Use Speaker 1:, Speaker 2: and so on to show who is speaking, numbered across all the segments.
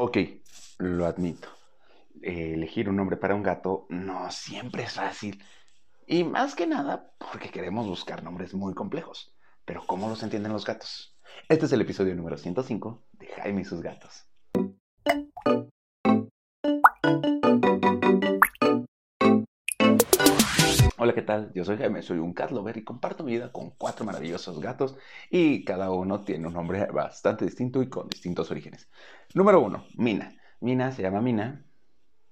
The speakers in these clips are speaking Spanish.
Speaker 1: Ok, lo admito. elegir un nombre para un gato no siempre es fácil. Y más que nada porque queremos buscar nombres muy complejos. Pero ¿cómo los entienden los gatos? Este es el episodio número 105 de Jaime y sus gatos. Hola, ¿qué tal? Yo soy Jaime, soy un cat lover y comparto mi vida con cuatro maravillosos gatos y cada uno tiene un nombre bastante distinto y con distintos orígenes. Número uno, Mina. Mina se llama Mina.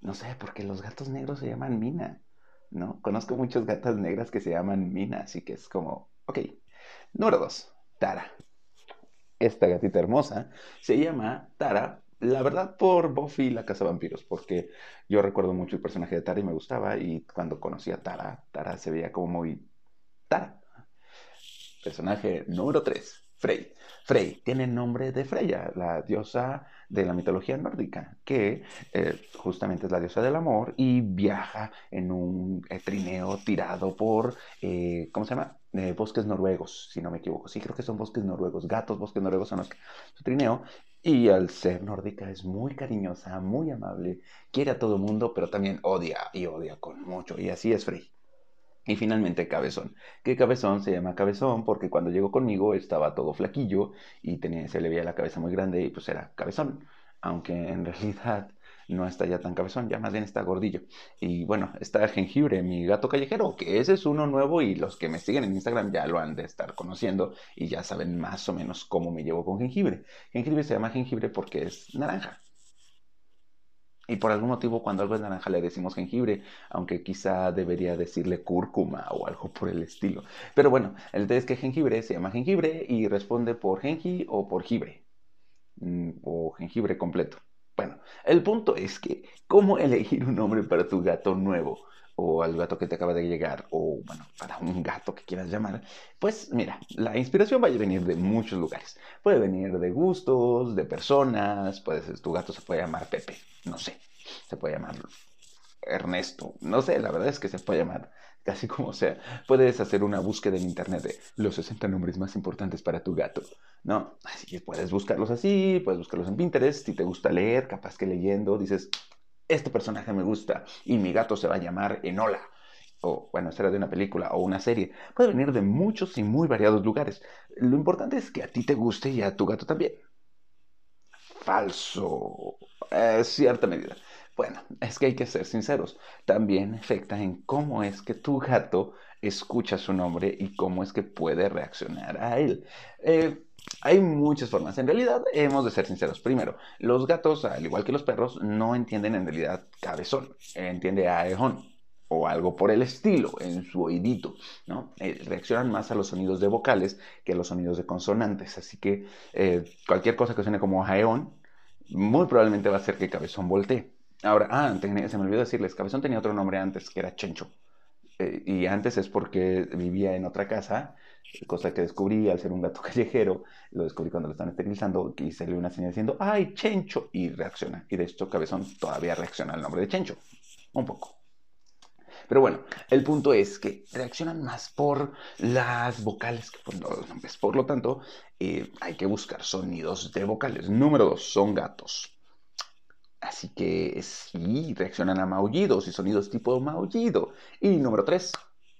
Speaker 1: No sé por qué los gatos negros se llaman Mina, ¿no? Conozco muchas gatas negras que se llaman Mina, así que es como, ok. Número dos, Tara. Esta gatita hermosa se llama Tara la verdad por Buffy la Casa Vampiros, porque yo recuerdo mucho el personaje de Tara y me gustaba, y cuando conocí a Tara, Tara se veía como muy Tara. Personaje número 3, Frey. Frey tiene nombre de Freya, la diosa de la mitología nórdica, que eh, justamente es la diosa del amor y viaja en un eh, trineo tirado por, eh, ¿cómo se llama? bosques noruegos, si no me equivoco. Sí, creo que son bosques noruegos, gatos, bosques noruegos son los que su trineo. Y al ser nórdica es muy cariñosa, muy amable, quiere a todo mundo, pero también odia y odia con mucho. Y así es Frey. Y finalmente Cabezón. Que Cabezón se llama Cabezón porque cuando llegó conmigo estaba todo flaquillo y tenía, se le veía la cabeza muy grande y pues era Cabezón. Aunque en realidad no está ya tan cabezón, ya más bien está gordillo. Y bueno, está Jengibre, mi gato callejero, que ese es uno nuevo y los que me siguen en Instagram ya lo han de estar conociendo y ya saben más o menos cómo me llevo con Jengibre. Jengibre se llama Jengibre porque es naranja. Y por algún motivo cuando algo es naranja le decimos jengibre, aunque quizá debería decirle cúrcuma o algo por el estilo. Pero bueno, el tema es que jengibre se llama jengibre y responde por jengi o por jibre. Mm, o jengibre completo. Bueno, el punto es que, ¿cómo elegir un nombre para tu gato nuevo? O al gato que te acaba de llegar, o bueno, para un gato que quieras llamar, pues mira, la inspiración va a venir de muchos lugares. Puede venir de gustos, de personas, puede ser, tu gato se puede llamar Pepe, no sé, se puede llamar Ernesto, no sé, la verdad es que se puede llamar casi como sea. Puedes hacer una búsqueda en internet de los 60 nombres más importantes para tu gato, ¿no? Así que puedes buscarlos así, puedes buscarlos en Pinterest, si te gusta leer, capaz que leyendo dices, este personaje me gusta y mi gato se va a llamar Enola. O, bueno, será de una película o una serie. Puede venir de muchos y muy variados lugares. Lo importante es que a ti te guste y a tu gato también. Falso. En cierta medida. Bueno, es que hay que ser sinceros. También afecta en cómo es que tu gato escucha su nombre y cómo es que puede reaccionar a él. Eh, hay muchas formas. En realidad, hemos de ser sinceros. Primero, los gatos, al igual que los perros, no entienden en realidad cabezón. Entiende a ejón o algo por el estilo en su oídito, ¿no? Eh, reaccionan más a los sonidos de vocales que a los sonidos de consonantes. Así que eh, cualquier cosa que suene como jaeón, muy probablemente va a ser que cabezón voltee. Ahora, ah, se me olvidó decirles, cabezón tenía otro nombre antes, que era Chencho. Eh, y antes es porque vivía en otra casa cosa que descubrí al ser un gato callejero, lo descubrí cuando lo están esterilizando, y salió una señal diciendo, ¡ay, Chencho! Y reacciona. Y de hecho, Cabezón todavía reacciona al nombre de Chencho. Un poco. Pero bueno, el punto es que reaccionan más por las vocales que por los nombres. Por lo tanto, eh, hay que buscar sonidos de vocales. Número dos, son gatos. Así que sí, reaccionan a maullidos y sonidos tipo maullido. Y número tres,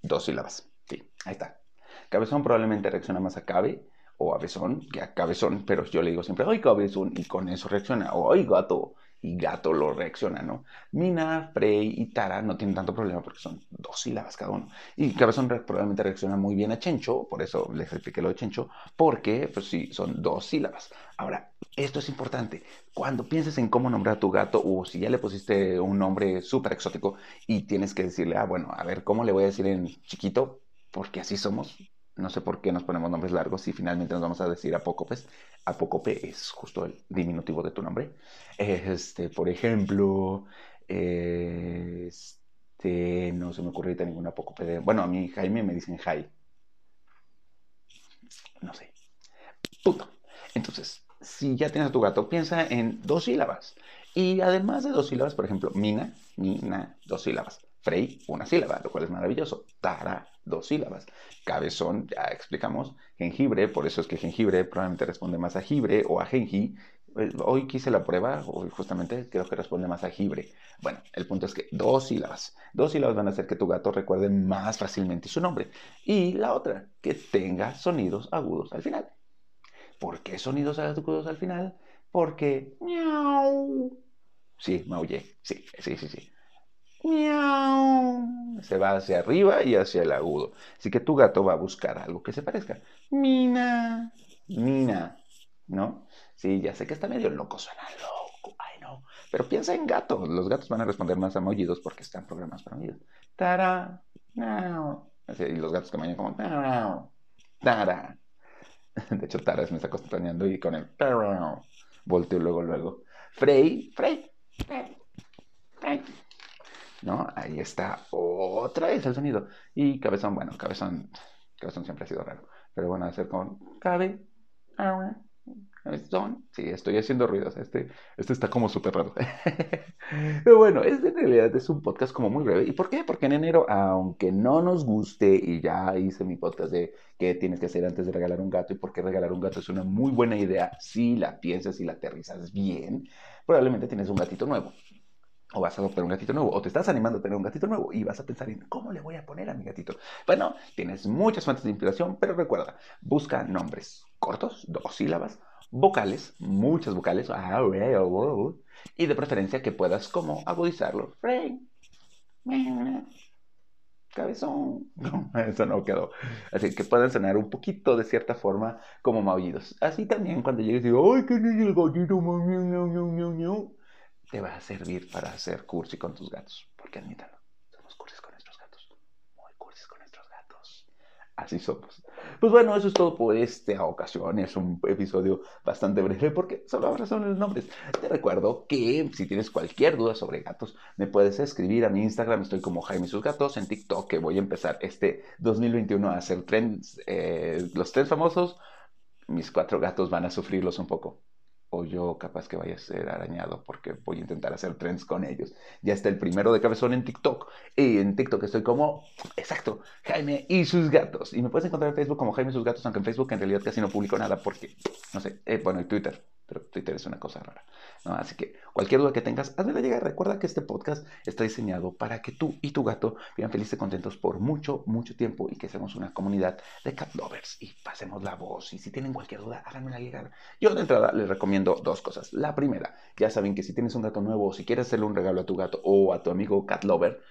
Speaker 1: dos sílabas. Sí, ahí está. Cabezón probablemente reacciona más a cabe o a besón que a cabezón, pero yo le digo siempre, ¡ay, cabezón! Y con eso reacciona, o ¡ay, gato! Y gato lo reacciona, ¿no? Mina, Frey y Tara no tienen tanto problema porque son dos sílabas cada uno. Y Cabezón probablemente reacciona muy bien a Chencho, por eso les expliqué lo de Chencho, porque, pues sí, son dos sílabas. Ahora, esto es importante. Cuando pienses en cómo nombrar a tu gato, o si ya le pusiste un nombre súper exótico y tienes que decirle, ah, bueno, a ver, ¿cómo le voy a decir en chiquito? Porque así somos, no sé por qué nos ponemos nombres largos y finalmente nos vamos a decir Apócopes. Apócope es justo el diminutivo de tu nombre. Este, por ejemplo, este, no se me ocurre ahorita ningún apócope. Bueno, a mí Jaime me dicen Jai. No sé. Punto. Entonces, si ya tienes a tu gato, piensa en dos sílabas. Y además de dos sílabas, por ejemplo, Mina, Mina, dos sílabas. Frey, una sílaba, lo cual es maravilloso. Tara, dos sílabas. Cabezón, ya explicamos. Jengibre, por eso es que jengibre probablemente responde más a jibre o a genji. Eh, hoy quise la prueba, hoy justamente creo que responde más a jibre. Bueno, el punto es que dos sílabas. Dos sílabas van a hacer que tu gato recuerde más fácilmente su nombre. Y la otra, que tenga sonidos agudos al final. ¿Por qué sonidos agudos al final? Porque... Miau. Sí, maullé. Sí, sí, sí, sí. Miau. Se va hacia arriba y hacia el agudo. Así que tu gato va a buscar algo que se parezca. Mina. Mina. ¿No? Sí, ya sé que está medio loco, suena loco. Ay, no. Pero piensa en gato. Los gatos van a responder más a maullidos porque están programados para maullidos. Tara. Miau. y los gatos que mañana como. Tara. De hecho, Tara me está acompañando y con el. Volteo luego, luego. Frey. Frey. Frey. ¿No? Ahí está otra vez el sonido. Y cabezón, bueno, cabezón, cabezón siempre ha sido raro. Pero bueno, hacer con cabe, cabezón. Sí, estoy haciendo ruidos. Este, este está como súper raro. Pero bueno, este en realidad es un podcast como muy breve. ¿Y por qué? Porque en enero, aunque no nos guste, y ya hice mi podcast de qué tienes que hacer antes de regalar un gato y por qué regalar un gato es una muy buena idea si la piensas y la aterrizas bien, probablemente tienes un gatito nuevo o vas a adoptar un gatito nuevo, o te estás animando a tener un gatito nuevo y vas a pensar en cómo le voy a poner a mi gatito. Bueno, tienes muchas fuentes de inspiración, pero recuerda, busca nombres cortos, dos sílabas, vocales, muchas vocales, ah, y de preferencia que puedas como agudizarlo. Cabezón. No, eso no quedó. Así que pueden sonar un poquito de cierta forma como maullidos. Así también cuando llegues y digo, ¡ay, qué es el gatito! Te va a servir para hacer cursi con tus gatos. Porque admítanlo, somos cursis con nuestros gatos. Muy cursis con nuestros gatos. Así somos. Pues bueno, eso es todo por esta ocasión. Es un episodio bastante breve porque solo ahora son los nombres. Te recuerdo que si tienes cualquier duda sobre gatos, me puedes escribir a mi Instagram. Estoy como Jaime Sus Gatos. En TikTok, que voy a empezar este 2021 a hacer trends, eh, los trends famosos. Mis cuatro gatos van a sufrirlos un poco o yo capaz que vaya a ser arañado porque voy a intentar hacer trends con ellos. Ya está el primero de cabezón en TikTok. Y en TikTok estoy como, exacto, Jaime y sus gatos. Y me puedes encontrar en Facebook como Jaime y sus gatos, aunque en Facebook en realidad casi no publico nada porque, no sé, eh, bueno, y Twitter pero Twitter es una cosa rara. ¿no? Así que cualquier duda que tengas, hazme llegar. Recuerda que este podcast está diseñado para que tú y tu gato vivan felices y contentos por mucho, mucho tiempo y que seamos una comunidad de cat lovers y pasemos la voz. Y si tienen cualquier duda, háganmela llegar. Yo de entrada les recomiendo dos cosas. La primera, ya saben que si tienes un gato nuevo o si quieres hacerle un regalo a tu gato o a tu amigo cat lover,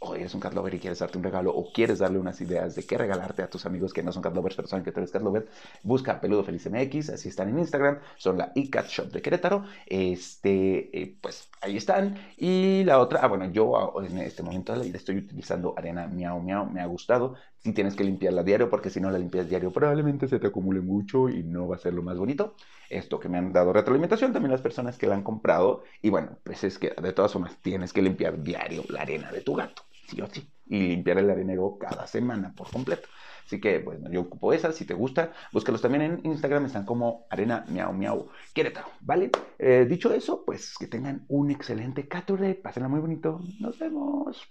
Speaker 1: o eres un cat lover y quieres darte un regalo o quieres darle unas ideas de qué regalarte a tus amigos que no son cat lovers pero saben que tú eres cat lover, busca Peludo Feliz MX, así están en Instagram, son la iCat Shop de Querétaro, este, eh, pues ahí están. Y la otra, ah, bueno, yo en este momento estoy utilizando arena miau miau, me ha gustado. Si tienes que limpiarla diario, porque si no la limpias diario probablemente se te acumule mucho y no va a ser lo más bonito. Esto que me han dado retroalimentación, también las personas que la han comprado. Y bueno, pues es que de todas formas tienes que limpiar diario la arena de tu gato sí o sí, y limpiar el arenero cada semana por completo. Así que, bueno, yo ocupo esa. Si te gusta, búscalos también en Instagram. Están como arena miau miau Querétaro, ¿vale? Eh, dicho eso, pues que tengan un excelente Caturday. Pásenla muy bonito. Nos vemos.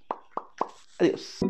Speaker 1: Adiós.